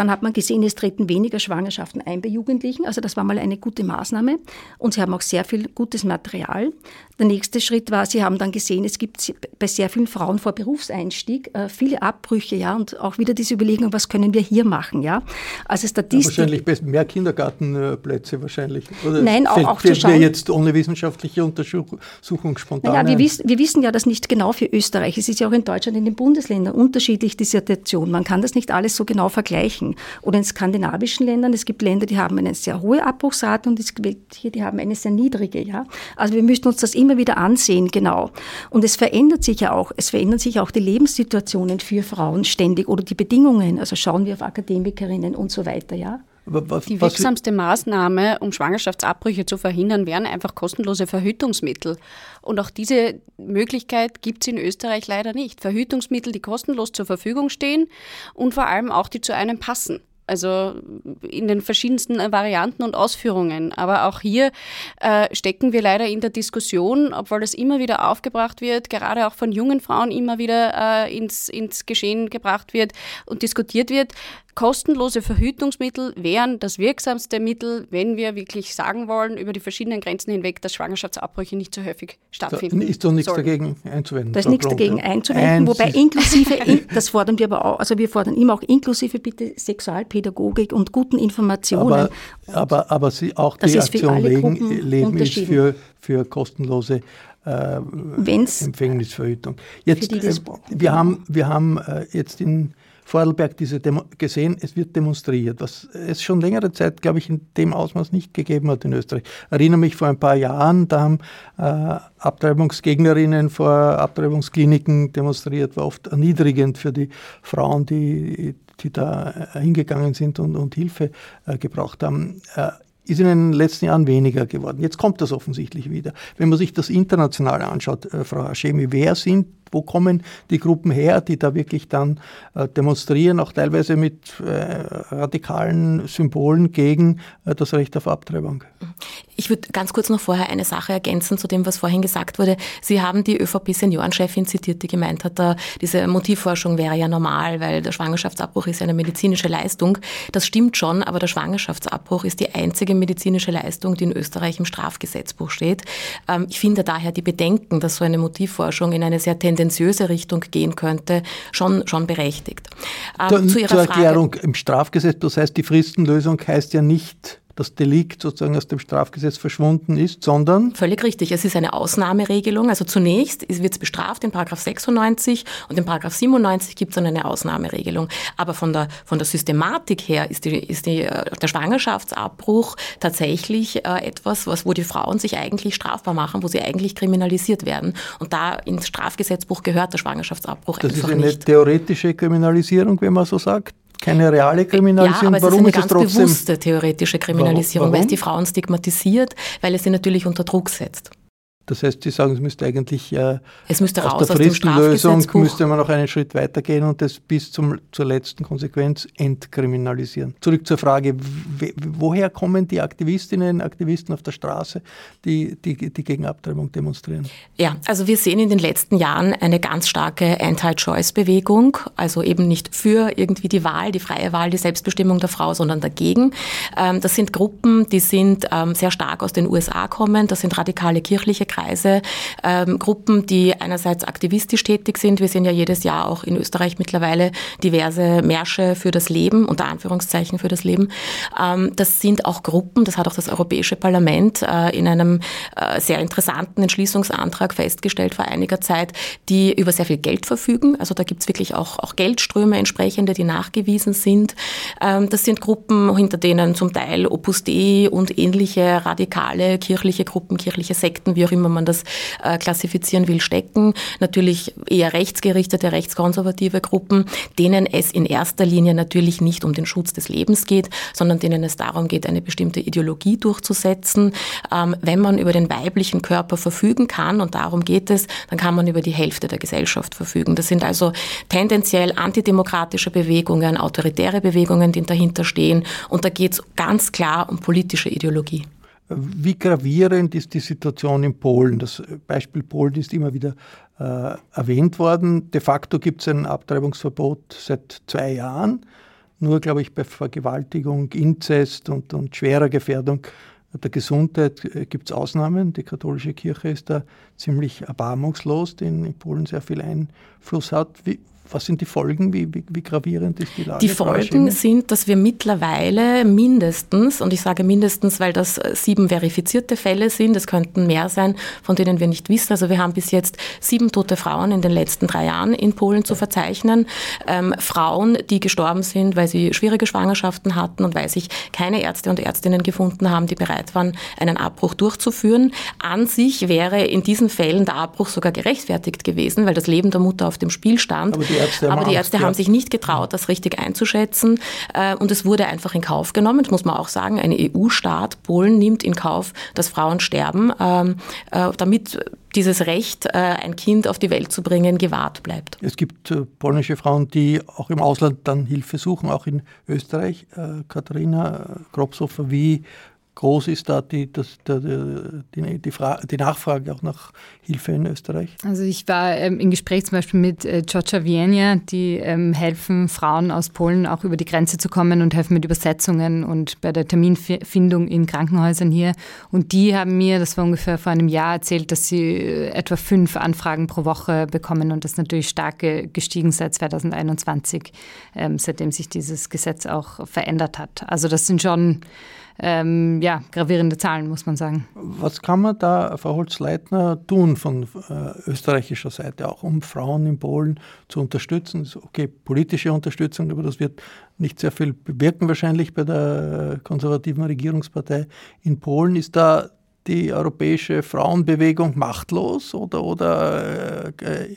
Dann hat man gesehen, es treten weniger Schwangerschaften ein bei Jugendlichen. Also das war mal eine gute Maßnahme. Und sie haben auch sehr viel gutes Material. Der nächste Schritt war, sie haben dann gesehen, es gibt bei sehr vielen Frauen vor Berufseinstieg äh, viele Abbrüche, ja, und auch wieder diese Überlegung, was können wir hier machen, ja. Also Statistik. Ja, wahrscheinlich mehr Kindergartenplätze wahrscheinlich. Oder Nein, auch, auch zu schauen. jetzt ohne wissenschaftliche Untersuchung spontan. Ja, wir, wissen, wir wissen ja das nicht genau für Österreich. Es ist ja auch in Deutschland in den Bundesländern unterschiedlich die Situation. Man kann das nicht alles so genau vergleichen. Oder in skandinavischen Ländern, es gibt Länder, die haben eine sehr hohe Abbruchsrate und es gibt hier, die haben eine sehr niedrige, ja. Also wir müssen uns das immer wieder ansehen, genau. Und es verändert sich ja auch, es verändern sich auch die Lebenssituationen für Frauen ständig oder die Bedingungen. Also schauen wir auf Akademikerinnen und so weiter, ja. Was, die wirksamste Maßnahme, um Schwangerschaftsabbrüche zu verhindern, wären einfach kostenlose Verhütungsmittel. Und auch diese Möglichkeit gibt es in Österreich leider nicht. Verhütungsmittel, die kostenlos zur Verfügung stehen und vor allem auch die zu einem passen. Also in den verschiedensten Varianten und Ausführungen. Aber auch hier äh, stecken wir leider in der Diskussion, obwohl das immer wieder aufgebracht wird, gerade auch von jungen Frauen immer wieder äh, ins, ins Geschehen gebracht wird und diskutiert wird kostenlose Verhütungsmittel wären das wirksamste Mittel, wenn wir wirklich sagen wollen, über die verschiedenen Grenzen hinweg, dass Schwangerschaftsabbrüche nicht so häufig stattfinden. Da ist doch nichts sollen. dagegen einzuwenden. Da ist nichts dagegen einzuwenden, wobei inklusive, das fordern wir aber auch, also wir fordern immer auch inklusive bitte Sexualpädagogik und guten Informationen. Aber, aber, aber Sie, auch die Aktion Leben, Leben ist für, für kostenlose äh, Empfängnisverhütung. Jetzt, äh, wir haben, wir haben äh, jetzt in Vorarlberg diese Demo gesehen, es wird demonstriert, was es schon längere Zeit, glaube ich, in dem Ausmaß nicht gegeben hat in Österreich. Ich erinnere mich vor ein paar Jahren, da haben äh, Abtreibungsgegnerinnen vor Abtreibungskliniken demonstriert, war oft erniedrigend für die Frauen, die, die da hingegangen sind und, und Hilfe äh, gebraucht haben. Äh, ist in den letzten Jahren weniger geworden. Jetzt kommt das offensichtlich wieder. Wenn man sich das international anschaut, äh, Frau Hashemi, wer sind wo kommen die Gruppen her, die da wirklich dann äh, demonstrieren, auch teilweise mit äh, radikalen Symbolen gegen äh, das Recht auf Abtreibung? Ich würde ganz kurz noch vorher eine Sache ergänzen zu dem, was vorhin gesagt wurde. Sie haben die ÖVP-Seniorenchefin zitiert, die gemeint hat, da, diese Motivforschung wäre ja normal, weil der Schwangerschaftsabbruch ist ja eine medizinische Leistung. Das stimmt schon, aber der Schwangerschaftsabbruch ist die einzige medizinische Leistung, die in Österreich im Strafgesetzbuch steht. Ähm, ich finde daher die Bedenken, dass so eine Motivforschung in eine sehr tendenziöse Richtung gehen könnte, schon, schon berechtigt. Ähm, zu Ihrer Zur Erklärung, Frage, im Strafgesetz, das heißt, die Fristenlösung heißt ja nicht das Delikt sozusagen aus dem Strafgesetz verschwunden ist, sondern? Völlig richtig. Es ist eine Ausnahmeregelung. Also zunächst wird es bestraft in Paragraph 96 und in Paragraph 97 gibt es dann eine Ausnahmeregelung. Aber von der, von der Systematik her ist, die, ist die, äh, der Schwangerschaftsabbruch tatsächlich äh, etwas, was, wo die Frauen sich eigentlich strafbar machen, wo sie eigentlich kriminalisiert werden. Und da ins Strafgesetzbuch gehört der Schwangerschaftsabbruch das einfach nicht. Das ist eine theoretische Kriminalisierung, wenn man so sagt? Keine reale Kriminalisierung. Ja, aber Warum es ist eine ganz bewusste theoretische Kriminalisierung, Warum? weil es die Frauen stigmatisiert, weil es sie natürlich unter Druck setzt. Das heißt, Sie sagen, es müsste eigentlich äh, es müsste aus der Fristenlösung müsste man noch einen Schritt weitergehen und das bis zum, zur letzten Konsequenz entkriminalisieren. Zurück zur Frage, woher kommen die Aktivistinnen, Aktivisten auf der Straße, die, die, die gegen Abtreibung demonstrieren? Ja, also wir sehen in den letzten Jahren eine ganz starke Anti-Choice-Bewegung, also eben nicht für irgendwie die Wahl, die freie Wahl, die Selbstbestimmung der Frau, sondern dagegen. Ähm, das sind Gruppen, die sind ähm, sehr stark aus den USA kommen, das sind radikale kirchliche Kreise, Kreise, ähm, Gruppen, die einerseits aktivistisch tätig sind. Wir sehen ja jedes Jahr auch in Österreich mittlerweile diverse Märsche für das Leben, unter Anführungszeichen für das Leben. Ähm, das sind auch Gruppen, das hat auch das Europäische Parlament äh, in einem äh, sehr interessanten Entschließungsantrag festgestellt vor einiger Zeit, die über sehr viel Geld verfügen. Also da gibt es wirklich auch, auch Geldströme entsprechende, die nachgewiesen sind. Ähm, das sind Gruppen, hinter denen zum Teil Opus Dei und ähnliche radikale kirchliche Gruppen, kirchliche Sekten, wie auch immer man das äh, klassifizieren will, stecken. Natürlich eher rechtsgerichtete, rechtskonservative Gruppen, denen es in erster Linie natürlich nicht um den Schutz des Lebens geht, sondern denen es darum geht, eine bestimmte Ideologie durchzusetzen. Ähm, wenn man über den weiblichen Körper verfügen kann, und darum geht es, dann kann man über die Hälfte der Gesellschaft verfügen. Das sind also tendenziell antidemokratische Bewegungen, autoritäre Bewegungen, die dahinter stehen. Und da geht es ganz klar um politische Ideologie. Wie gravierend ist die Situation in Polen? Das Beispiel Polen ist immer wieder äh, erwähnt worden. De facto gibt es ein Abtreibungsverbot seit zwei Jahren. nur, glaube ich, bei Vergewaltigung, Inzest und, und schwerer Gefährdung der Gesundheit äh, gibt es Ausnahmen. Die katholische Kirche ist da ziemlich erbarmungslos, die in Polen sehr viel Einfluss hat. Wie, was sind die Folgen? Wie, wie, wie gravierend ist die Lage? Die Folgen sind, dass wir mittlerweile mindestens, und ich sage mindestens, weil das sieben verifizierte Fälle sind, es könnten mehr sein, von denen wir nicht wissen. Also wir haben bis jetzt sieben tote Frauen in den letzten drei Jahren in Polen zu verzeichnen. Ähm, Frauen, die gestorben sind, weil sie schwierige Schwangerschaften hatten und weil sich keine Ärzte und Ärztinnen gefunden haben, die bereit waren, einen Abbruch durchzuführen. An sich wäre in diesen Fällen der Abbruch sogar gerechtfertigt gewesen, weil das Leben der Mutter auf dem Spiel stand. Ärzte Aber die Ärzte Angst, haben ja. sich nicht getraut, das richtig einzuschätzen. Äh, und es wurde einfach in Kauf genommen. Das muss man auch sagen. Ein EU-Staat, Polen, nimmt in Kauf, dass Frauen sterben, ähm, äh, damit dieses Recht, äh, ein Kind auf die Welt zu bringen, gewahrt bleibt. Es gibt polnische Frauen, die auch im Ausland dann Hilfe suchen, auch in Österreich. Katharina Kropshofer, wie groß ist da die, das, die, die, die, die, Nachfrage auch nach Hilfe in Österreich? Also ich war ähm, im Gespräch zum Beispiel mit äh, Georgia Wienia, die ähm, helfen Frauen aus Polen auch über die Grenze zu kommen und helfen mit Übersetzungen und bei der Terminfindung in Krankenhäusern hier. Und die haben mir, das war ungefähr vor einem Jahr, erzählt, dass sie äh, etwa fünf Anfragen pro Woche bekommen und das ist natürlich stark gestiegen seit 2021, ähm, seitdem sich dieses Gesetz auch verändert hat. Also das sind schon ähm, ja, gravierende Zahlen, muss man sagen. Was kann man da, Frau Holz-Leitner, tun von äh, österreichischer Seite, auch um Frauen in Polen zu unterstützen? Okay, politische Unterstützung, aber das wird nicht sehr viel bewirken wahrscheinlich bei der konservativen Regierungspartei in Polen. Ist da die europäische Frauenbewegung machtlos oder, oder äh,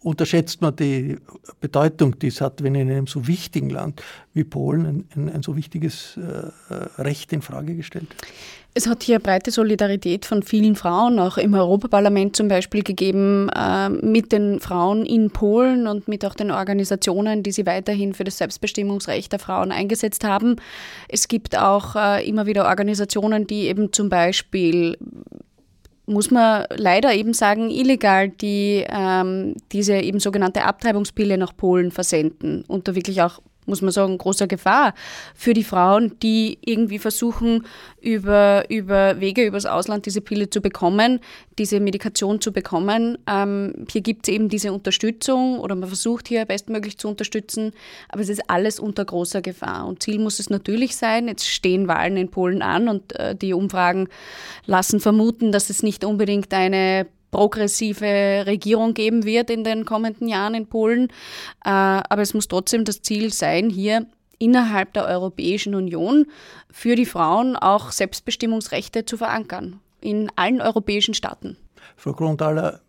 unterschätzt man die Bedeutung, die es hat, wenn in einem so wichtigen Land wie Polen ein, ein, so wichtiges äh, Recht in Frage gestellt wird? Es hat hier breite Solidarität von vielen Frauen, auch im Europaparlament zum Beispiel, gegeben, äh, mit den Frauen in Polen und mit auch den Organisationen, die sie weiterhin für das Selbstbestimmungsrecht der Frauen eingesetzt haben. Es gibt auch äh, immer wieder Organisationen, die eben zum Beispiel muss man leider eben sagen, illegal die ähm, diese eben sogenannte Abtreibungspille nach Polen versenden unter wirklich auch muss man sagen, großer Gefahr für die Frauen, die irgendwie versuchen, über, über Wege übers Ausland diese Pille zu bekommen, diese Medikation zu bekommen. Ähm, hier gibt es eben diese Unterstützung oder man versucht hier bestmöglich zu unterstützen, aber es ist alles unter großer Gefahr. Und Ziel muss es natürlich sein, jetzt stehen Wahlen in Polen an und äh, die Umfragen lassen vermuten, dass es nicht unbedingt eine progressive Regierung geben wird in den kommenden Jahren in Polen. Äh, aber es muss trotzdem das Ziel sein, hier innerhalb der Europäischen Union für die Frauen auch Selbstbestimmungsrechte zu verankern in allen europäischen Staaten. Frau Grundaler,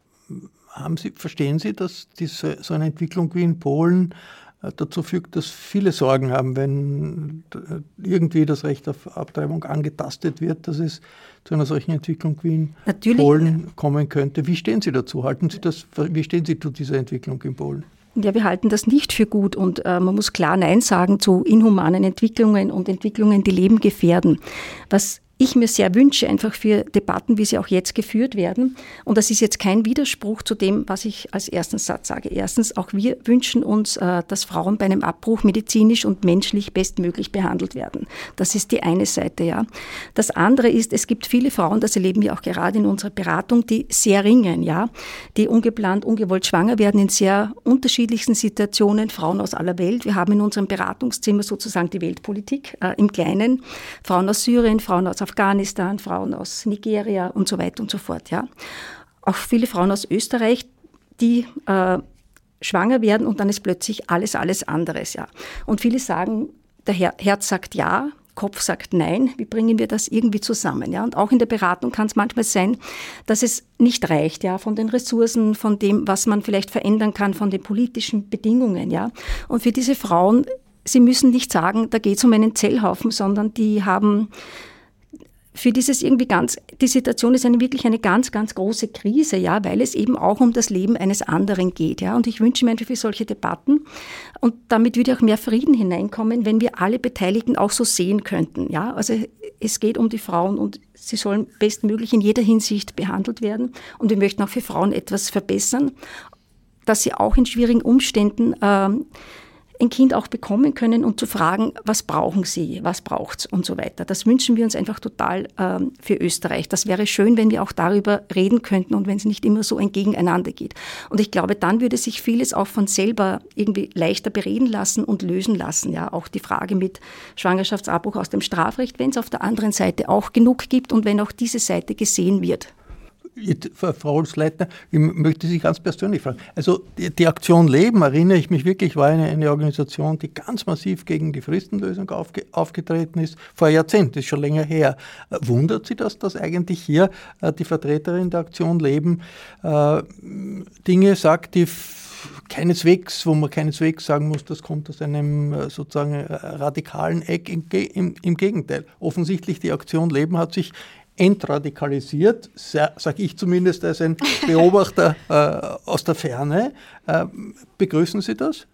Sie, verstehen Sie, dass diese, so eine Entwicklung wie in Polen dazu führt, dass viele Sorgen haben, wenn äh, irgendwie das Recht auf Abtreibung angetastet wird, dass es zu einer solchen Entwicklung wie in Natürlich. Polen kommen könnte. Wie stehen Sie dazu? Halten Sie das, wie stehen Sie zu dieser Entwicklung in Polen? Ja, wir halten das nicht für gut und äh, man muss klar Nein sagen zu inhumanen Entwicklungen und Entwicklungen, die Leben gefährden. Was ich mir sehr wünsche, einfach für Debatten, wie sie auch jetzt geführt werden. Und das ist jetzt kein Widerspruch zu dem, was ich als ersten Satz sage. Erstens, auch wir wünschen uns, äh, dass Frauen bei einem Abbruch medizinisch und menschlich bestmöglich behandelt werden. Das ist die eine Seite, ja. Das andere ist, es gibt viele Frauen, das erleben wir auch gerade in unserer Beratung, die sehr ringen, ja, die ungeplant, ungewollt schwanger werden in sehr unterschiedlichsten Situationen, Frauen aus aller Welt. Wir haben in unserem Beratungszimmer sozusagen die Weltpolitik äh, im Kleinen. Frauen aus Syrien, Frauen aus Afghanistan, Frauen aus Nigeria und so weiter und so fort. Ja. Auch viele Frauen aus Österreich, die äh, schwanger werden und dann ist plötzlich alles, alles anderes. Ja. Und viele sagen, der Herz sagt ja, Kopf sagt nein, wie bringen wir das irgendwie zusammen? Ja? Und auch in der Beratung kann es manchmal sein, dass es nicht reicht, ja, von den Ressourcen, von dem, was man vielleicht verändern kann, von den politischen Bedingungen, ja. Und für diese Frauen, sie müssen nicht sagen, da geht es um einen Zellhaufen, sondern die haben für dieses irgendwie ganz, die Situation ist eine, wirklich eine ganz, ganz große Krise, ja, weil es eben auch um das Leben eines anderen geht, ja. Und ich wünsche mir einfach für solche Debatten und damit würde auch mehr Frieden hineinkommen, wenn wir alle Beteiligten auch so sehen könnten, ja. Also es geht um die Frauen und sie sollen bestmöglich in jeder Hinsicht behandelt werden und wir möchten auch für Frauen etwas verbessern, dass sie auch in schwierigen Umständen ähm, ein Kind auch bekommen können und zu fragen, was brauchen sie, was braucht's und so weiter. Das wünschen wir uns einfach total ähm, für Österreich. Das wäre schön, wenn wir auch darüber reden könnten und wenn es nicht immer so ein Gegeneinander geht. Und ich glaube, dann würde sich vieles auch von selber irgendwie leichter bereden lassen und lösen lassen. Ja, auch die Frage mit Schwangerschaftsabbruch aus dem Strafrecht, wenn es auf der anderen Seite auch genug gibt und wenn auch diese Seite gesehen wird. Frau Holzleitner, ich möchte Sie ganz persönlich fragen. Also die, die, Aktion Leben, erinnere ich mich wirklich, war eine, eine Organisation, die ganz massiv gegen die Fristenlösung aufge, aufgetreten ist, vor Jahrzehnten, ist schon länger her. Wundert Sie das, dass eigentlich hier äh, die Vertreterin der Aktion Leben äh, Dinge sagt, die keineswegs, wo man keineswegs sagen muss, das kommt aus einem äh, sozusagen äh, radikalen Eck. Im, Im, Gegenteil. Offensichtlich die Aktion Leben hat sich entradikalisiert, sage ich zumindest als ein Beobachter äh, aus der Ferne. Äh, begrüßen Sie das?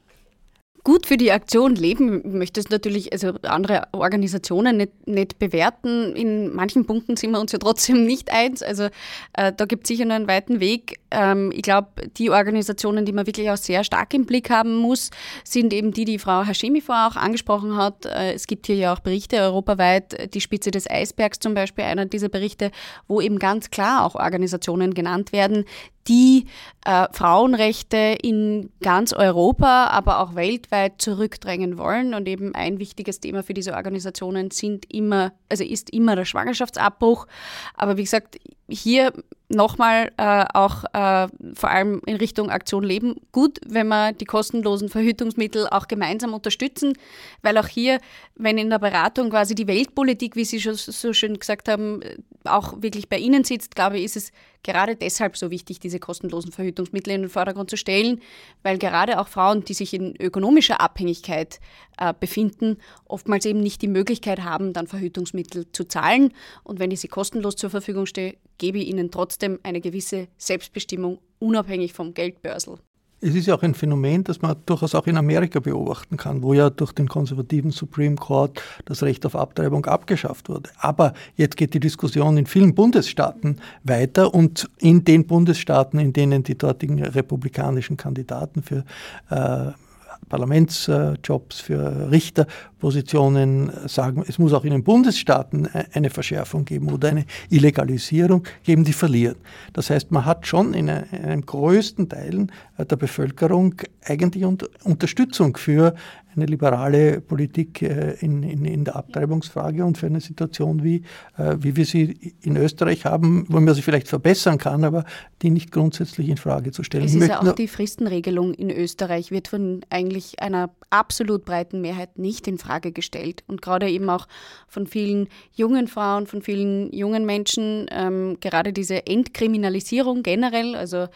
Gut für die Aktion leben. Möchte es natürlich, also andere Organisationen nicht, nicht bewerten. In manchen Punkten sind wir uns ja trotzdem nicht eins. Also äh, da gibt es sicher noch einen weiten Weg. Ähm, ich glaube, die Organisationen, die man wirklich auch sehr stark im Blick haben muss, sind eben die, die Frau Hashemi vorher auch angesprochen hat. Äh, es gibt hier ja auch Berichte europaweit, die Spitze des Eisbergs zum Beispiel, einer dieser Berichte, wo eben ganz klar auch Organisationen genannt werden, die äh, Frauenrechte in ganz Europa, aber auch weltweit zurückdrängen wollen. Und eben ein wichtiges Thema für diese Organisationen sind immer, also ist immer der Schwangerschaftsabbruch. Aber wie gesagt, hier nochmal äh, auch äh, vor allem in Richtung Aktion Leben gut, wenn wir die kostenlosen Verhütungsmittel auch gemeinsam unterstützen, weil auch hier, wenn in der Beratung quasi die Weltpolitik, wie Sie schon so schön gesagt haben, auch wirklich bei Ihnen sitzt, glaube ich, ist es gerade deshalb so wichtig, diese kostenlosen Verhütungsmittel in den Vordergrund zu stellen, weil gerade auch Frauen, die sich in ökonomischer Abhängigkeit äh, befinden, oftmals eben nicht die Möglichkeit haben, dann Verhütungsmittel zu zahlen. Und wenn ich sie kostenlos zur Verfügung stehe, gebe ich ihnen trotzdem eine gewisse Selbstbestimmung, unabhängig vom Geldbörsel. Es ist ja auch ein Phänomen, das man durchaus auch in Amerika beobachten kann, wo ja durch den konservativen Supreme Court das Recht auf Abtreibung abgeschafft wurde. Aber jetzt geht die Diskussion in vielen Bundesstaaten weiter und in den Bundesstaaten, in denen die dortigen republikanischen Kandidaten für äh, Parlamentsjobs, für Richterpositionen sagen, es muss auch in den Bundesstaaten eine Verschärfung geben oder eine Illegalisierung geben, die verlieren. Das heißt, man hat schon in einem größten Teilen der Bevölkerung eigentlich Unterstützung für eine liberale Politik äh, in, in, in, der Abtreibungsfrage und für eine Situation, wie, äh, wie wir sie in Österreich haben, wo man sie vielleicht verbessern kann, aber die nicht grundsätzlich in Frage zu stellen. Es ist ja auch die Fristenregelung in Österreich wird von eigentlich einer absolut breiten Mehrheit nicht in Frage gestellt und gerade eben auch von vielen jungen Frauen, von vielen jungen Menschen, ähm, gerade diese Entkriminalisierung generell, also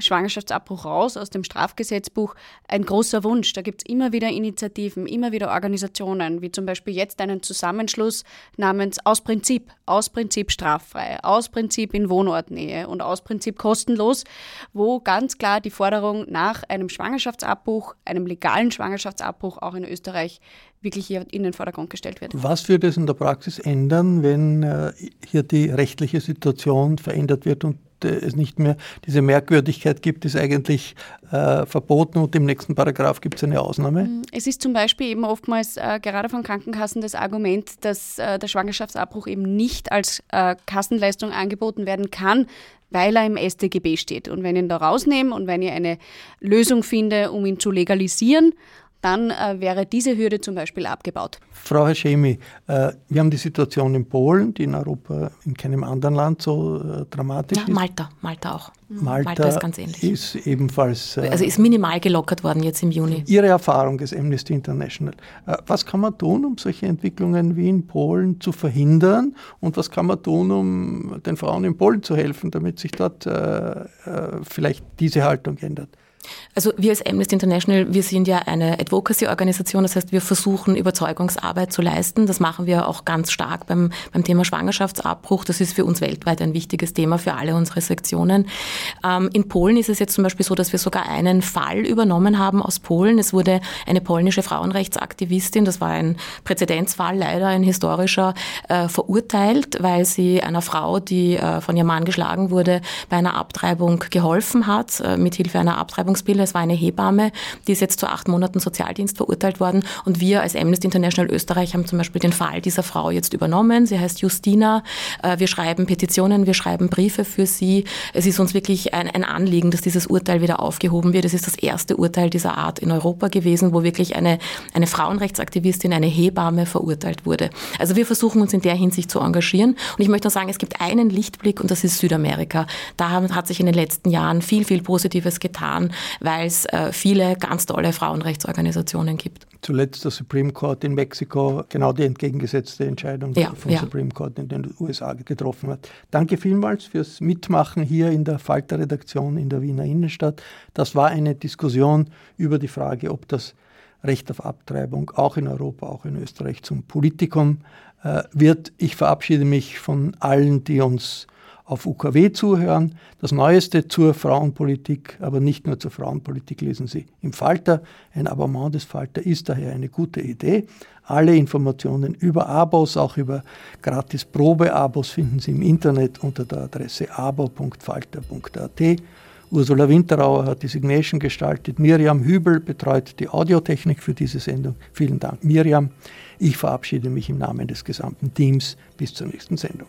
Schwangerschaftsabbruch raus aus dem Strafgesetzbuch, ein großer Wunsch. Da gibt es immer wieder Initiativen, immer wieder Organisationen, wie zum Beispiel jetzt einen Zusammenschluss namens Aus Prinzip, aus Prinzip straffrei, aus Prinzip in Wohnortnähe und aus Prinzip kostenlos, wo ganz klar die Forderung nach einem Schwangerschaftsabbruch, einem legalen Schwangerschaftsabbruch auch in Österreich wirklich hier in den Vordergrund gestellt wird. Was würde es in der Praxis ändern, wenn äh, hier die rechtliche Situation verändert wird und es nicht mehr diese Merkwürdigkeit gibt, ist eigentlich äh, verboten und im nächsten Paragraph gibt es eine Ausnahme? Mm, es ist zum Beispiel eben oftmals äh, gerade von Krankenkassen das Argument, dass äh, der Schwangerschaftsabbruch eben nicht als äh, Kassenleistung angeboten werden kann, weil er im StGB steht. Und wenn ich ihn da rausnehme und wenn ich eine Lösung finde, um ihn zu legalisieren, dann äh, wäre diese Hürde zum Beispiel abgebaut. Frau Haschemi, äh, wir haben die Situation in Polen, die in Europa in keinem anderen Land so äh, dramatisch ja, ist. Malta, Malta auch. Malta, Malta ist ganz ähnlich. Ist ebenfalls. Äh, also ist minimal gelockert worden jetzt im Juni. Ihre Erfahrung ist Amnesty International. Äh, was kann man tun, um solche Entwicklungen wie in Polen zu verhindern? Und was kann man tun, um den Frauen in Polen zu helfen, damit sich dort äh, vielleicht diese Haltung ändert? Also wir als Amnesty International, wir sind ja eine Advocacy-Organisation, das heißt, wir versuchen Überzeugungsarbeit zu leisten. Das machen wir auch ganz stark beim, beim Thema Schwangerschaftsabbruch. Das ist für uns weltweit ein wichtiges Thema für alle unsere Sektionen. Ähm, in Polen ist es jetzt zum Beispiel so, dass wir sogar einen Fall übernommen haben aus Polen. Es wurde eine polnische Frauenrechtsaktivistin, das war ein Präzedenzfall, leider ein historischer, äh, verurteilt, weil sie einer Frau, die äh, von ihrem Mann geschlagen wurde, bei einer Abtreibung geholfen hat, äh, mithilfe einer Abtreibung Abtreibungsbill. Es war eine Hebamme, die ist jetzt zu acht Monaten Sozialdienst verurteilt worden. Und wir als Amnesty International Österreich haben zum Beispiel den Fall dieser Frau jetzt übernommen. Sie heißt Justina. Äh, wir schreiben Petitionen, wir schreiben Briefe für sie. Es ist uns wirklich ein, ein Anliegen, dass dieses Urteil wieder aufgehoben wird. Es ist das erste Urteil dieser Art in Europa gewesen, wo wirklich eine, eine Frauenrechtsaktivistin, eine Hebamme verurteilt wurde. Also wir versuchen uns in der Hinsicht zu engagieren. Und ich möchte noch sagen, es gibt einen Lichtblick und das ist Südamerika. Da hat sich in den letzten Jahren viel, viel Positives getan, weil es äh, viele ganz tolle Frauenrechtsorganisationen gibt. Zuletzt der Supreme Court in Mexiko genau die entgegengesetzte Entscheidung ja, vom ja. Supreme Court in den USA getroffen hat. Danke vielmals fürs Mitmachen hier in der Falter-Redaktion in der Wiener Innenstadt. Das war eine Diskussion über die Frage, ob das Recht auf Abtreibung auch in Europa, auch in Österreich zum Politikum äh, wird. Ich verabschiede mich von allen, die uns auf UKW zuhören. Das Neueste zur Frauenpolitik, aber nicht nur zur Frauenpolitik, lesen Sie im Falter. Ein Abonnement des Falter ist daher eine gute Idee. Alle Informationen über Abos, auch über gratis Probeabos, finden Sie im Internet unter der Adresse abo.falter.at. Ursula Winterauer hat die Signation gestaltet. Miriam Hübel betreut die Audiotechnik für diese Sendung. Vielen Dank, Miriam. Ich verabschiede mich im Namen des gesamten Teams. Bis zur nächsten Sendung.